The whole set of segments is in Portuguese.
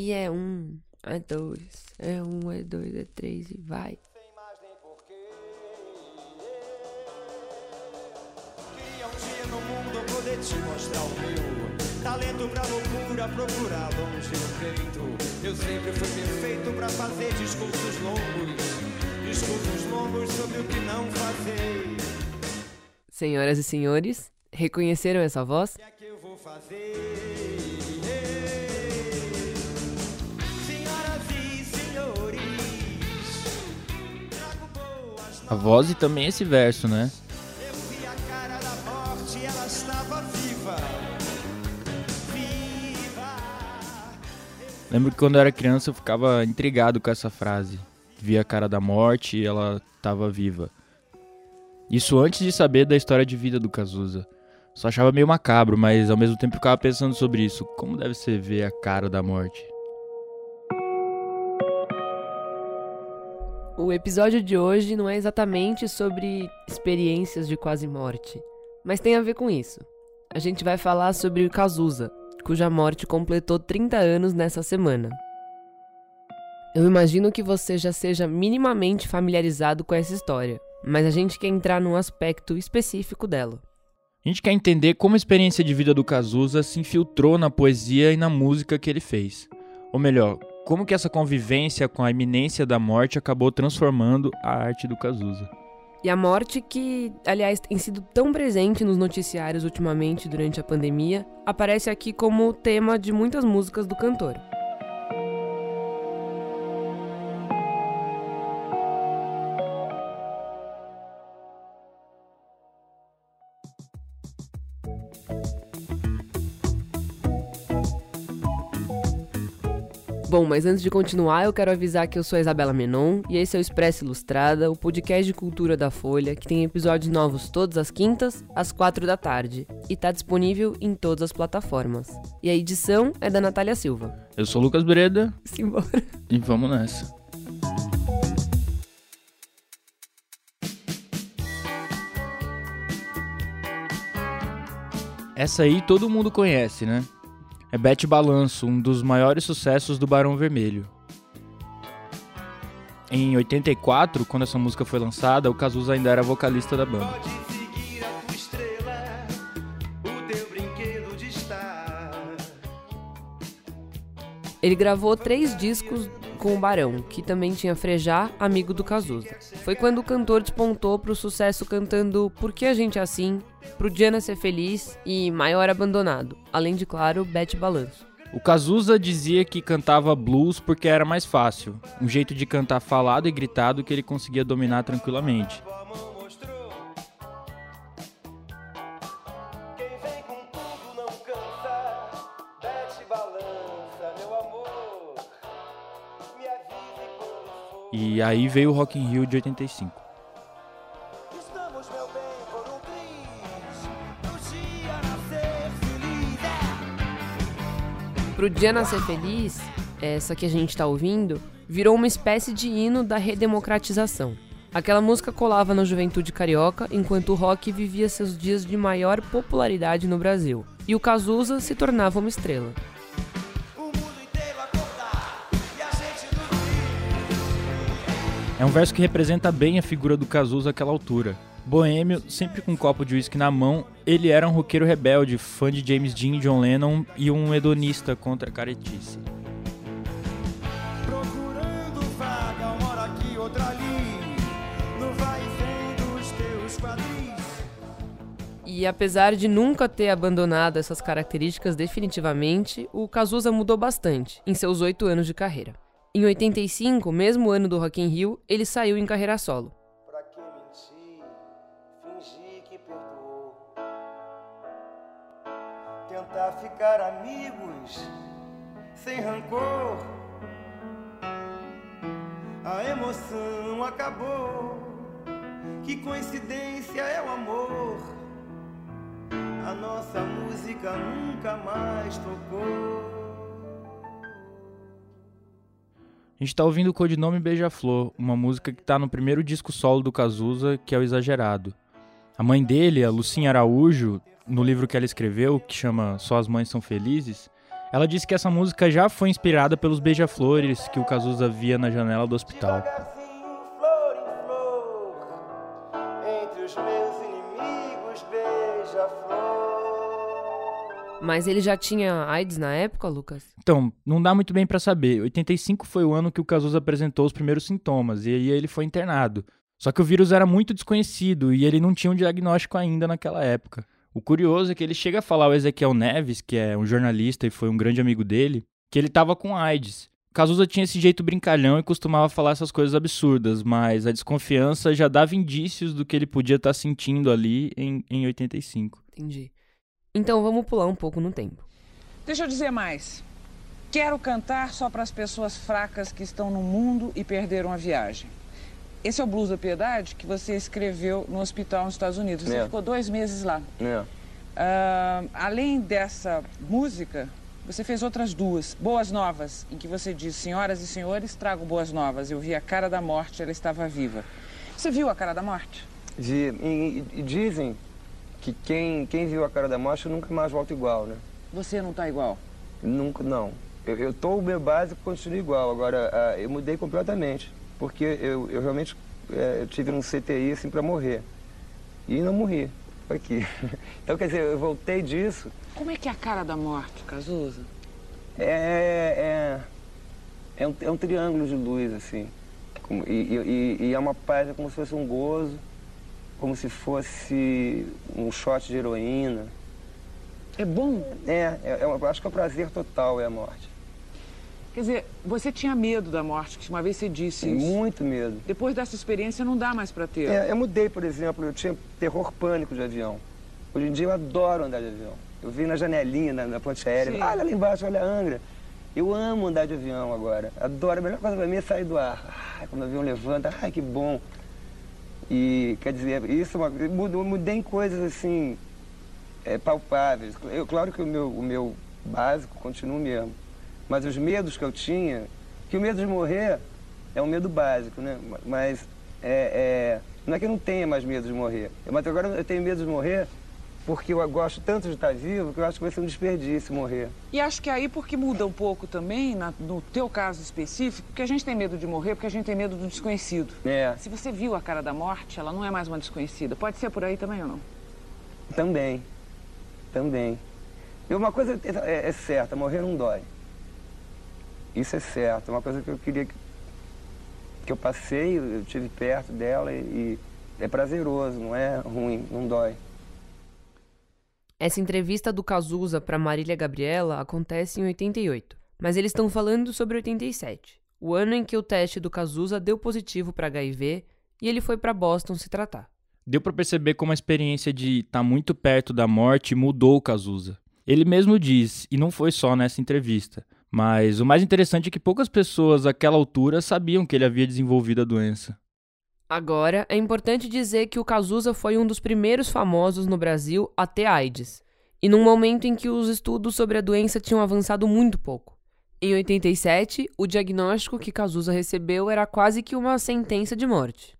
E é um, é dois, é um, é dois, é três e vai. no mundo poder te mostrar o meu talento pra loucura, procurar longe no peito. Eu sempre fui perfeito pra fazer discursos longos, discursos longos sobre o que não fazer. Senhoras e senhores, reconheceram essa voz? O que é que eu vou fazer? A voz e também esse verso, né? Estava. Lembro que quando eu era criança eu ficava intrigado com essa frase. Via a cara da morte e ela tava viva. Isso antes de saber da história de vida do Cazuza. Só achava meio macabro, mas ao mesmo tempo ficava pensando sobre isso. Como deve ser ver a cara da morte? O episódio de hoje não é exatamente sobre experiências de quase morte, mas tem a ver com isso. A gente vai falar sobre o Cazuza, cuja morte completou 30 anos nessa semana. Eu imagino que você já seja minimamente familiarizado com essa história, mas a gente quer entrar num aspecto específico dela. A gente quer entender como a experiência de vida do Cazuza se infiltrou na poesia e na música que ele fez. Ou melhor, como que essa convivência com a iminência da morte acabou transformando a arte do Cazuza. E a morte, que, aliás, tem sido tão presente nos noticiários ultimamente durante a pandemia, aparece aqui como tema de muitas músicas do cantor. Mas antes de continuar, eu quero avisar que eu sou a Isabela Menon e esse é o Expresso Ilustrada, o podcast de cultura da Folha, que tem episódios novos todas as quintas, às quatro da tarde, e tá disponível em todas as plataformas. E a edição é da Natália Silva. Eu sou o Lucas Breda Simbora. e vamos nessa. Essa aí todo mundo conhece, né? É Bete Balanço, um dos maiores sucessos do Barão Vermelho. Em 84, quando essa música foi lançada, o Cazuza ainda era vocalista da banda. Estrela. Ele gravou três discos com o Barão, que também tinha Frejá, amigo do Cazuza. Foi quando o cantor despontou pro sucesso cantando Por que a gente é assim, Pro Diana ser feliz e Maior Abandonado, além de, claro, Bete Balanço. O Cazuza dizia que cantava blues porque era mais fácil, um jeito de cantar falado e gritado que ele conseguia dominar tranquilamente. E aí veio o Rock in Rio de 85. Estamos, meu bem, por um triz. No dia nascer feliz. É. Pro essa que a gente tá ouvindo, virou uma espécie de hino da redemocratização. Aquela música colava na juventude carioca, enquanto o rock vivia seus dias de maior popularidade no Brasil. E o Cazuza se tornava uma estrela. É um verso que representa bem a figura do Cazuza àquela altura. Boêmio, sempre com um copo de uísque na mão, ele era um roqueiro rebelde, fã de James Dean e John Lennon e um hedonista contra a caretice. Procurando vaga, uma hora aqui, outra ali. No vai e vem dos teus quadris. E apesar de nunca ter abandonado essas características definitivamente, o Cazuza mudou bastante em seus oito anos de carreira. Em 85, mesmo ano do Rock in Rio, ele saiu em carreira solo. Pra que mentir? Fingir que perdoou. Tentar ficar amigos sem rancor. A emoção acabou. Que coincidência é o amor. A nossa música nunca mais tocou. A gente tá ouvindo o codinome Beija-Flor, uma música que tá no primeiro disco solo do Cazuza, que é o Exagerado. A mãe dele, a Lucinha Araújo, no livro que ela escreveu, que chama Só as Mães São Felizes, Ela disse que essa música já foi inspirada pelos beija-flores que o Cazuza via na janela do hospital. Mas ele já tinha AIDS na época, Lucas? Então, não dá muito bem pra saber. 85 foi o ano que o Cazuza apresentou os primeiros sintomas e aí ele foi internado. Só que o vírus era muito desconhecido e ele não tinha um diagnóstico ainda naquela época. O curioso é que ele chega a falar ao Ezequiel Neves, que é um jornalista e foi um grande amigo dele, que ele estava com AIDS. Cazuza tinha esse jeito brincalhão e costumava falar essas coisas absurdas, mas a desconfiança já dava indícios do que ele podia estar sentindo ali em, em 85. Entendi. Então vamos pular um pouco no tempo. Deixa eu dizer mais. Quero cantar só para as pessoas fracas que estão no mundo e perderam a viagem. Esse é o Blues da Piedade que você escreveu no hospital nos Estados Unidos. Você É. ficou dois meses lá. É. Ah, além dessa música, você fez outras duas, Boas Novas, em que você diz: Senhoras e senhores, trago boas novas. Eu vi a cara da morte, ela estava viva. Você viu a cara da morte? De- e, e- e dizem que quem, quem viu a cara da morte nunca mais volta igual, né? Você não está igual. Nunca, não. Eu, eu tô, o meu básico continua igual. Agora, eu mudei completamente. Porque eu, eu realmente eh, eu tive um CTI assim para morrer. E não morri. Aqui. Então, quer dizer, eu voltei disso. Como é que é a cara da morte, Cazuza? É, é, é, um, é um triângulo de luz, assim. E, e- e- e é uma paz, é como se fosse um gozo, como se fosse um shot de heroína. É bom? É, é, é acho que é o prazer total, é a morte. Quer dizer, você tinha medo da morte, que uma vez você disse isso. Muito medo. Depois dessa experiência não dá mais para ter. É, eu mudei, por exemplo, eu tinha terror pânico de avião. Hoje em dia eu adoro andar de avião. Eu vi na janelinha, na, na ponte aérea, Sim. olha lá embaixo, olha a Angra. Eu amo andar de avião agora. Adoro. A melhor coisa pra mim é sair do ar. Ai, quando o avião levanta, ai, que bom. E, quer dizer, isso é uma, eu mudo- eu mudei coisas assim, é, palpáveis. Eu, claro que o meu, o meu básico continua o mesmo. Mas os medos que eu tinha, que o medo de morrer é um medo básico, né? Mas é, é, não é que eu não tenha mais medo de morrer. Mas agora eu tenho medo de morrer porque eu gosto tanto de estar vivo que eu acho que vai ser um desperdício morrer. E acho que aí porque muda um pouco também, na- no teu caso específico, porque a gente tem medo de morrer, porque a gente tem medo do desconhecido. É, Se você viu a cara da morte, ela não é mais uma desconhecida. Pode ser por aí também ou não? também. Também. E uma coisa é, é certa, morrer não dói. Isso é certo. É uma coisa que eu queria que, que eu passei, eu tive perto dela e, e é prazeroso, não é ruim, não dói. Essa entrevista do Cazuza para Marília Gabriela acontece em 88, mas eles estão falando sobre 87, o ano em que o teste do Cazuza deu positivo para HIV e ele foi para Boston se tratar. Deu pra perceber como a experiência de estar muito perto da morte mudou o Cazuza. Ele mesmo diz, e não foi só nessa entrevista, mas o mais interessante é que poucas pessoas àquela altura sabiam que ele havia desenvolvido a doença. Agora, é importante dizer que o Cazuza foi um dos primeiros famosos no Brasil a ter AIDS, e num momento em que os estudos sobre a doença tinham avançado muito pouco. Em 87, o diagnóstico que Cazuza recebeu era quase que uma sentença de morte.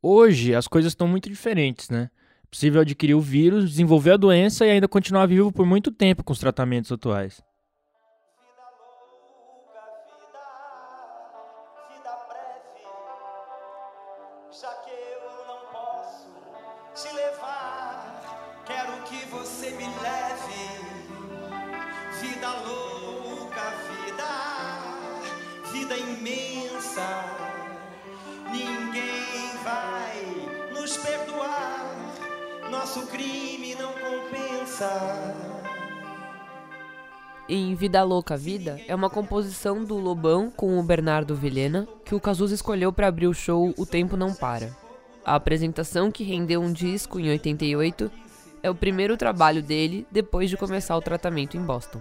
Hoje as coisas estão muito diferentes, né? É possível adquirir o vírus, desenvolver a doença e ainda continuar vivo por muito tempo com os tratamentos atuais. Ninguém vai nos perdoar, nosso crime não compensa. Em Vida Louca Vida é uma composição do Lobão com o Bernardo Vilhena que o Cazuza escolheu para abrir o show O Tempo Não Para. A apresentação, que rendeu um disco em 88, é o primeiro trabalho dele depois de começar o tratamento em Boston.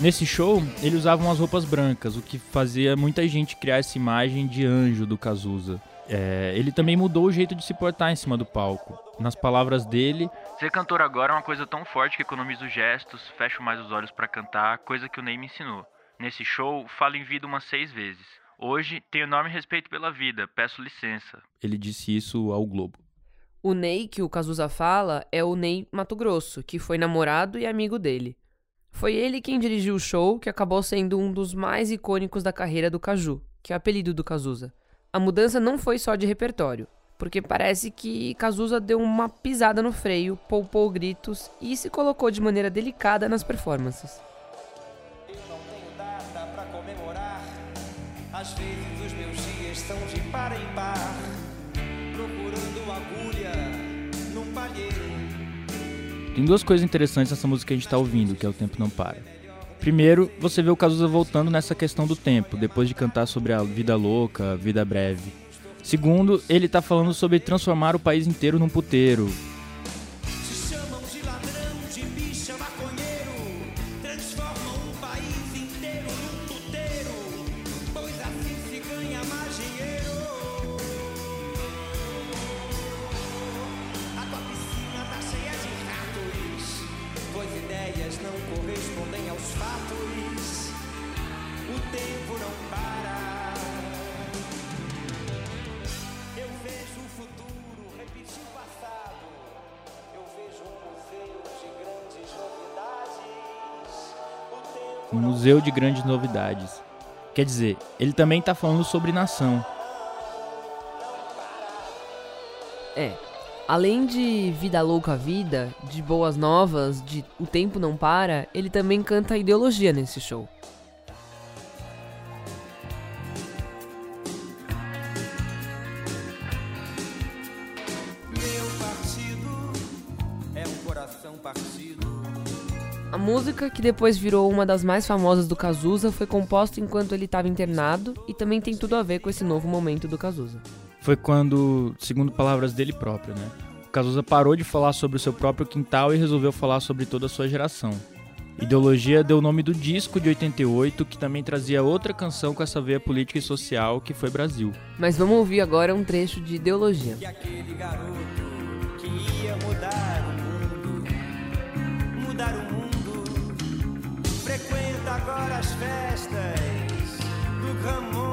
Nesse show, ele usava umas roupas brancas, o que fazia muita gente criar essa imagem de anjo do Cazuza. É, ele também mudou o jeito de se portar em cima do palco. Nas palavras dele, ser cantor agora é uma coisa tão forte que economizo gestos, fecho mais os olhos pra cantar, coisa que o Ney me ensinou. Nesse show, falo em vida umas seis vezes. Hoje tenho enorme respeito pela vida, peço licença. Ele disse isso ao Globo. O Ney que o Cazuza fala é o Ney Mato Grosso, que foi namorado e amigo dele. Foi ele quem dirigiu o show que acabou sendo um dos mais icônicos da carreira do Caju, que é o apelido do Cazuza. A mudança não foi só de repertório, porque parece que Cazuza deu uma pisada no freio, poupou gritos e se colocou de maneira delicada nas performances. Eu não tenho data comemorar. Às vezes os meus dias são de par em Tem duas coisas interessantes nessa música que a gente tá ouvindo, que é O Tempo Não Para. Primeiro, você vê o Cazuza voltando nessa questão do tempo, depois de cantar sobre a vida louca, a vida breve. Segundo, ele tá falando sobre transformar o país inteiro num puteiro. De grandes novidades. Quer dizer, ele também tá falando sobre nação. É, além de Vida Louca Vida, de Boas Novas, de O Tempo Não Para, ele também canta ideologia nesse show. Música, que depois virou uma das mais famosas do Cazuza, foi composta enquanto ele estava internado e também tem tudo a ver com esse novo momento do Cazuza. Foi quando, segundo palavras dele próprio, né? O Cazuza parou de falar sobre o seu próprio quintal e resolveu falar sobre toda a sua geração. Ideologia deu o nome do disco de 88, que também trazia outra canção com essa veia política e social, que foi Brasil. Mas vamos ouvir agora um trecho de ideologia. Agora as festas do Ramonde.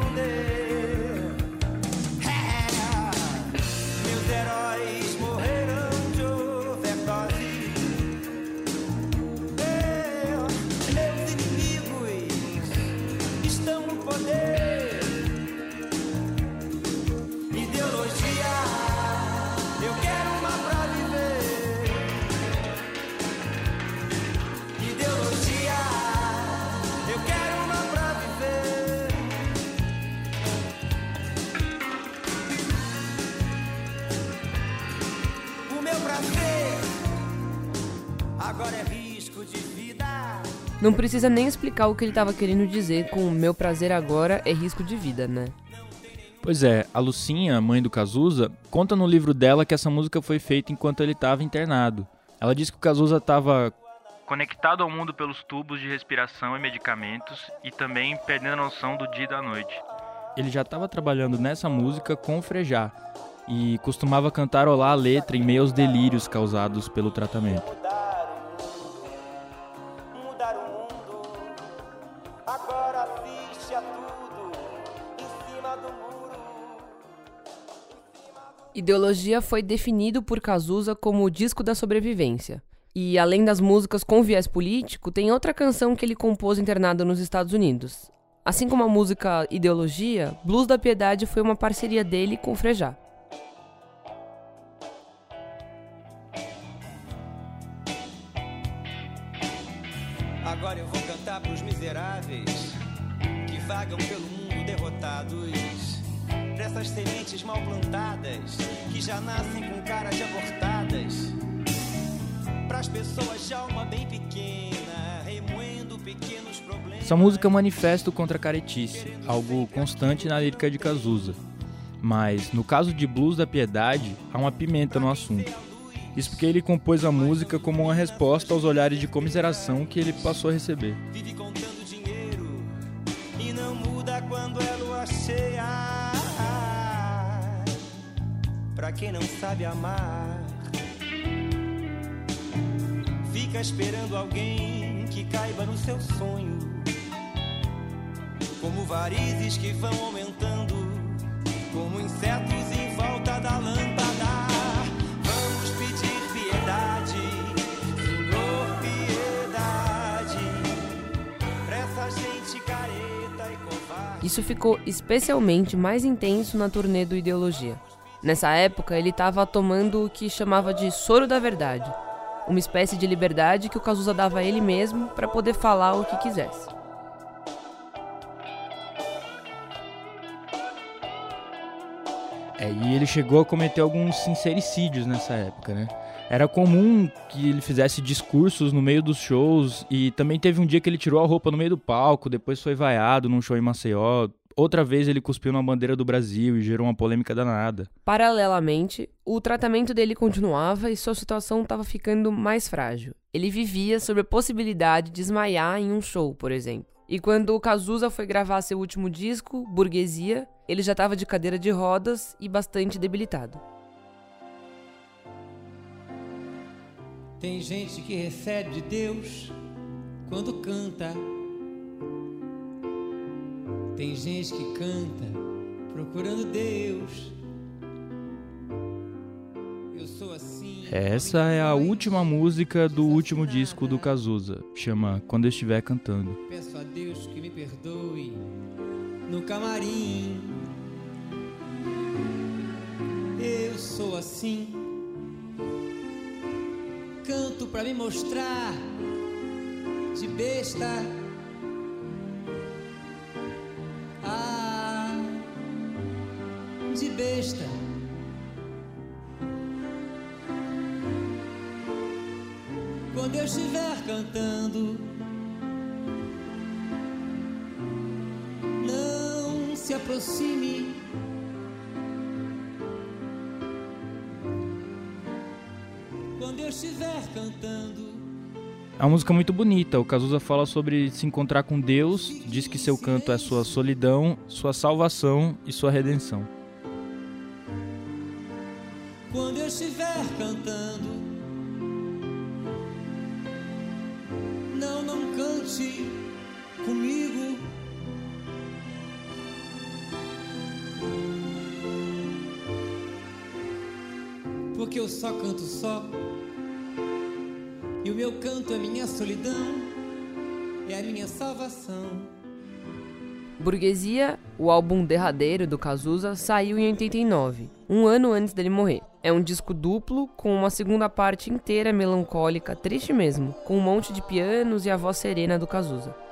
Não precisa nem explicar o que ele estava querendo dizer com meu prazer agora é risco de vida, né? Pois é, a Lucinha, mãe do Cazuza, conta no livro dela que essa música foi feita enquanto ele estava internado. Ela diz que o Cazuza estava conectado ao mundo pelos tubos de respiração e medicamentos e também perdendo a noção do dia e da noite. Ele já estava trabalhando nessa música com o Frejá e costumava cantarolar a letra em meio aos delírios causados pelo tratamento. Ideologia foi definido por Cazuza como o disco da sobrevivência. E além das músicas com viés político, tem outra canção que ele compôs internado nos Estados Unidos. Assim como a música Ideologia, Blues da Piedade foi uma parceria dele com Frejá. Essa música é um manifesto contra a caretice, algo constante na lírica de Cazuza. Mas, no caso de Blues da Piedade, há uma pimenta no assunto. Isso porque ele compôs a música como uma resposta aos olhares de comiseração que ele passou a receber. Vive contando dinheiro e não muda quando é lua cheia. Pra quem não sabe amar, fica esperando alguém que caiba no seu sonho. Como varizes que vão aumentando, como insetos em volta da lâmpada. Vamos pedir piedade, Senhor, piedade, pra essa gente careta e covarde. Isso ficou especialmente mais intenso na turnê do Ideologia. Nessa época, ele estava tomando o que chamava de soro da verdade, uma espécie de liberdade que o Cazuza dava a ele mesmo para poder falar o que quisesse. É, e ele chegou a cometer alguns sincericídios nessa época, né? Era comum que ele fizesse discursos no meio dos shows e também teve um dia que ele tirou a roupa no meio do palco, depois foi vaiado num show em Maceió. Outra vez ele cuspiu na bandeira do Brasil e gerou uma polêmica danada. Paralelamente, o tratamento dele continuava e sua situação estava ficando mais frágil. Ele vivia sob a possibilidade de desmaiar em um show, por exemplo. E quando o Cazuza foi gravar seu último disco, Burguesia, ele já estava de cadeira de rodas e bastante debilitado. Tem gente que recebe de Deus quando canta. Tem gente que canta procurando Deus. Eu sou assim. Essa é a última música do último disco do Cazuza, chama Quando Eu Estiver Cantando. Deus que me perdoe no camarim. Eu sou assim. Canto pra me mostrar de besta. Ah, de besta. Quando eu estiver cantando, aproxime. Quando eu estiver cantando, É uma música muito bonita. O Cazuza fala sobre se encontrar com Deus, diz que seu canto é sua solidão, sua salvação e sua redenção. quando eu estiver cantando, Porque eu só canto só. E o meu canto é minha solidão, é a minha salvação. Burguesia, o álbum derradeiro do Cazuza, saiu em 89, um ano antes dele morrer. É um disco duplo, com uma segunda parte inteira melancólica, triste mesmo, com um monte de pianos e a voz serena do Cazuza.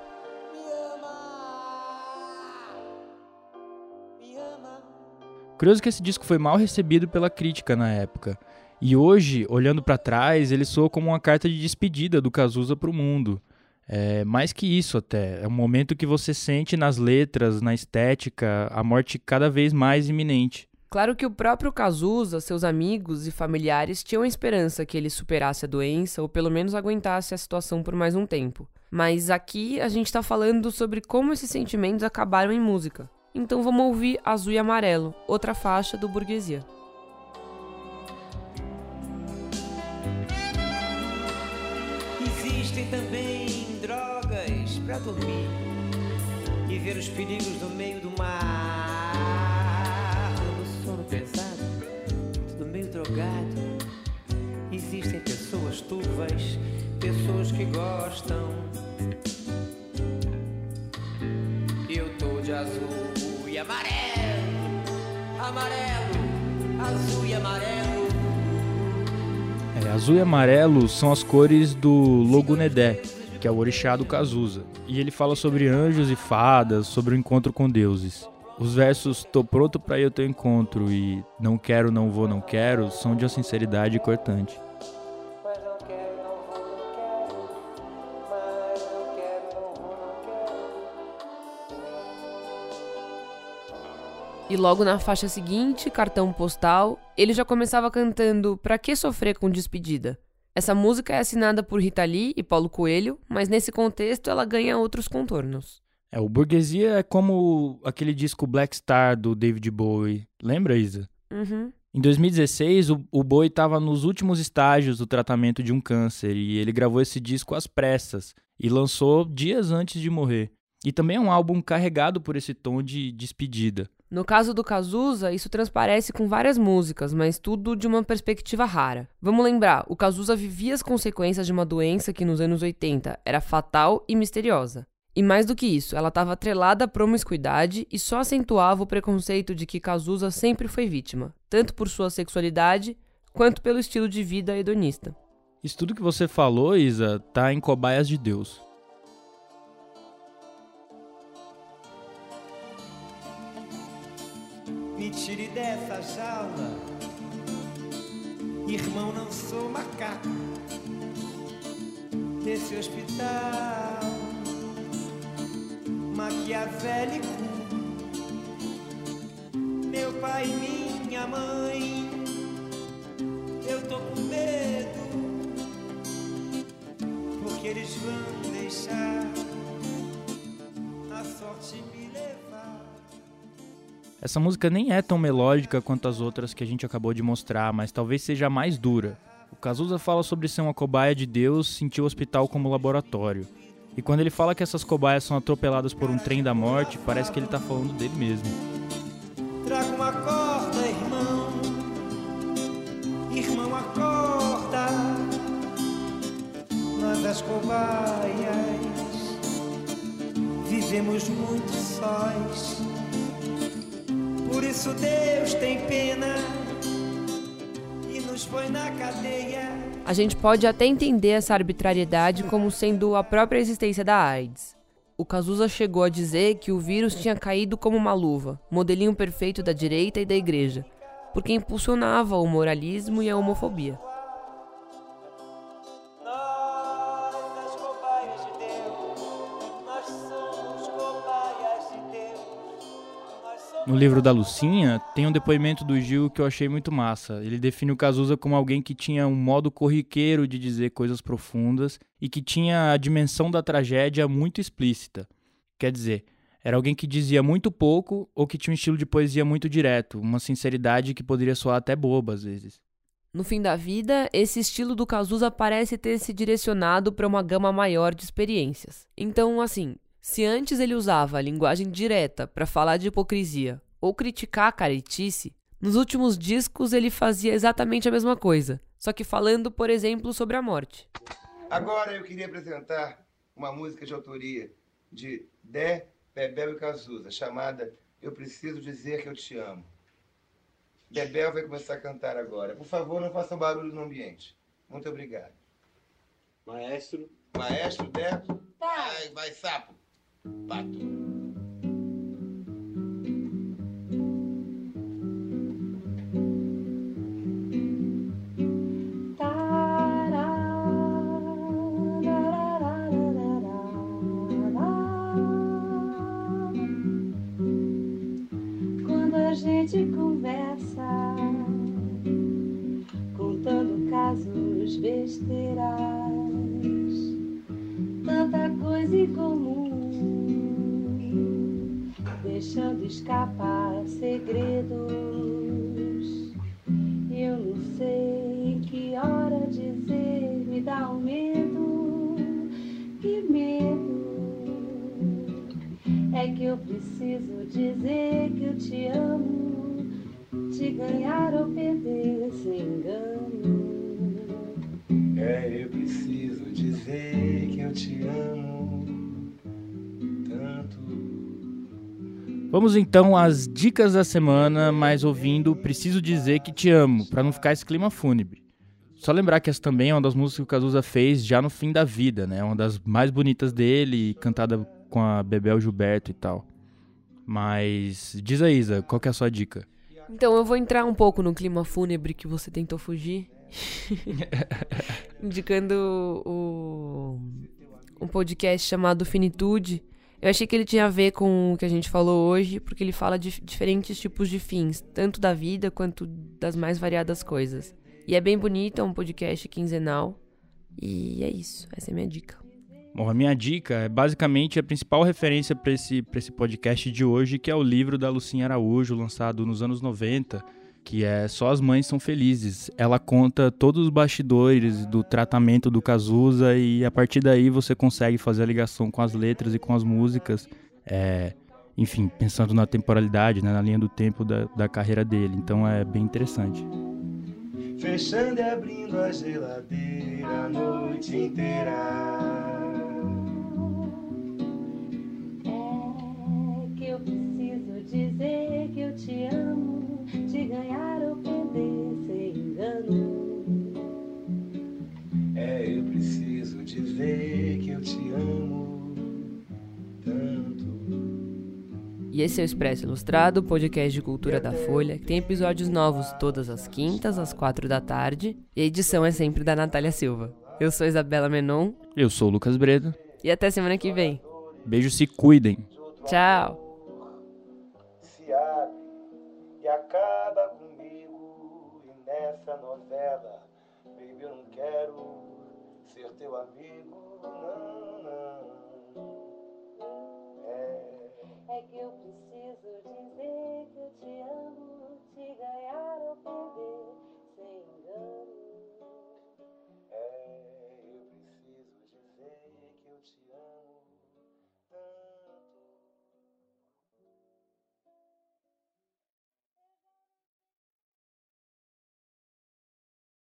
Curioso que esse disco foi mal recebido pela crítica na época. E hoje, olhando pra trás, ele soa como uma carta de despedida do Cazuza pro mundo. É, mais que isso até, é um momento que você sente nas letras, na estética, a morte cada vez mais iminente. Claro que o próprio Cazuza, seus amigos e familiares tinham a esperança que ele superasse a doença ou pelo menos aguentasse a situação por mais um tempo. Mas aqui a gente tá falando sobre como esses sentimentos acabaram em música. Então vamos ouvir Azul e Amarelo, outra faixa do Burguesia. Existem também drogas pra dormir e ver os perigos no meio do mar. No sono pesado, tudo meio drogado. Existem pessoas turvas, pessoas que gostam. Eu tô de azul amarelo, amarelo, azul e amarelo. É, azul e amarelo são as cores do Logunedé, que é o orixá do Cazuza. E ele fala sobre anjos e fadas, sobre o encontro com deuses. Os versos Tô pronto pra ir ao teu encontro e Não quero, não vou, não quero são de uma sinceridade cortante. E logo na faixa seguinte, Cartão Postal, ele já começava cantando Pra que sofrer com despedida? Essa música é assinada por Rita Lee e Paulo Coelho, mas nesse contexto ela ganha outros contornos. É, o Burguesia é como aquele disco Black Star do David Bowie. Lembra, Isa? Uhum. Em 2016, o, o Bowie estava nos últimos estágios do tratamento de um câncer e ele gravou esse disco às pressas e lançou dias antes de morrer. E também é um álbum carregado por esse tom de despedida. No caso do Cazuza, isso transparece com várias músicas, mas tudo de uma perspectiva rara. Vamos lembrar, o Cazuza vivia as consequências de uma doença que nos anos 80 era fatal e misteriosa. E mais do que isso, ela estava atrelada à promiscuidade e só acentuava o preconceito de que Cazuza sempre foi vítima, tanto por sua sexualidade quanto pelo estilo de vida hedonista. Isso tudo que você falou, Isa, tá em Cobaias de Deus. Me tire dessa jaula. Irmão, não sou macaco. Desse hospital maquiavélico. Meu pai e minha mãe. Eu tô com medo. Porque eles vão deixar Essa música nem é tão melódica quanto as outras que a gente acabou de mostrar, mas talvez seja mais dura. O Cazuza fala sobre ser uma cobaia de Deus, sentir o hospital como laboratório. E quando ele fala que essas cobaias são atropeladas por um trem da morte, parece que ele tá falando dele mesmo. Traga uma corda, irmão. Irmão, acorda. Nós, as cobaias, vivemos muito sós. Por isso Deus tem pena e nos põe na cadeia. A gente pode até entender essa arbitrariedade como sendo a própria existência da AIDS. O Cazuza chegou a dizer que o vírus tinha caído como uma luva, modelinho perfeito da direita e da igreja, porque impulsionava o moralismo e a homofobia. No livro da Lucinha, tem um depoimento do Gil que eu achei muito massa. Ele define o Cazuza como alguém que tinha um modo corriqueiro de dizer coisas profundas e que tinha a dimensão da tragédia muito explícita. Quer dizer, era alguém que dizia muito pouco ou que tinha um estilo de poesia muito direto, uma sinceridade que poderia soar até boba às vezes. No fim da vida, esse estilo do Cazuza parece ter se direcionado para uma gama maior de experiências. Então, assim, se antes ele usava a linguagem direta para falar de hipocrisia ou criticar a caretice, nos últimos discos ele fazia exatamente a mesma coisa, só que falando, por exemplo, sobre a morte. Agora eu queria apresentar uma música de autoria de Dé, Bebel e Cazuza, chamada Eu Preciso Dizer Que Eu Te Amo. Bebel vai começar a cantar agora. Por favor, não façam barulho no ambiente. Muito obrigado. Maestro, Maestro, Dé. Vai, vai, sapo. but eu preciso dizer que eu te amo tanto. Vamos então às dicas da semana, mas ouvindo Preciso Dizer Que Te Amo, para não ficar esse clima fúnebre. Só lembrar que essa também é uma das músicas que o Cazuza fez já no fim da vida, né? Uma das mais bonitas dele, cantada com a Bebel Gilberto e tal. Mas diz aí, Isa, qual que é a sua dica? Então eu vou entrar um pouco no clima fúnebre que você tentou fugir. Indicando o, um podcast chamado Finitude. Eu achei que ele tinha a ver com o que a gente falou hoje, porque ele fala de diferentes tipos de fins, tanto da vida quanto das mais variadas coisas. E é bem bonito, é um podcast quinzenal. E é isso, essa é minha dica. Bom, a minha dica é basicamente a principal referência para esse, esse podcast de hoje, que é o livro da Lucinha Araújo, lançado nos anos 90, que é Só as Mães São Felizes. Ela conta todos os bastidores do tratamento do Cazuza e a partir daí você consegue fazer a ligação com as letras e com as músicas. É, enfim, pensando na temporalidade, né, na linha do tempo da, da carreira dele. Então é bem interessante. Fechando e abrindo a geladeira a noite inteira. É que eu preciso dizer que eu te amo, dizer que eu te amo tanto. E esse é o Expresso Ilustrado, podcast de cultura da Folha, que tem episódios novos todas as quintas, às quatro da tarde, e a edição é sempre da Natália Silva. Eu sou Isabela Menon, Eu sou o Lucas Breda. e até semana que vem. Beijo, se cuidem. Tchau! se abre e acaba comigo. E nessa novela, baby, eu não quero ser teu amigo, não, não. É. é que eu preciso dizer que eu te amo, te ganhar ou perder, sem engano.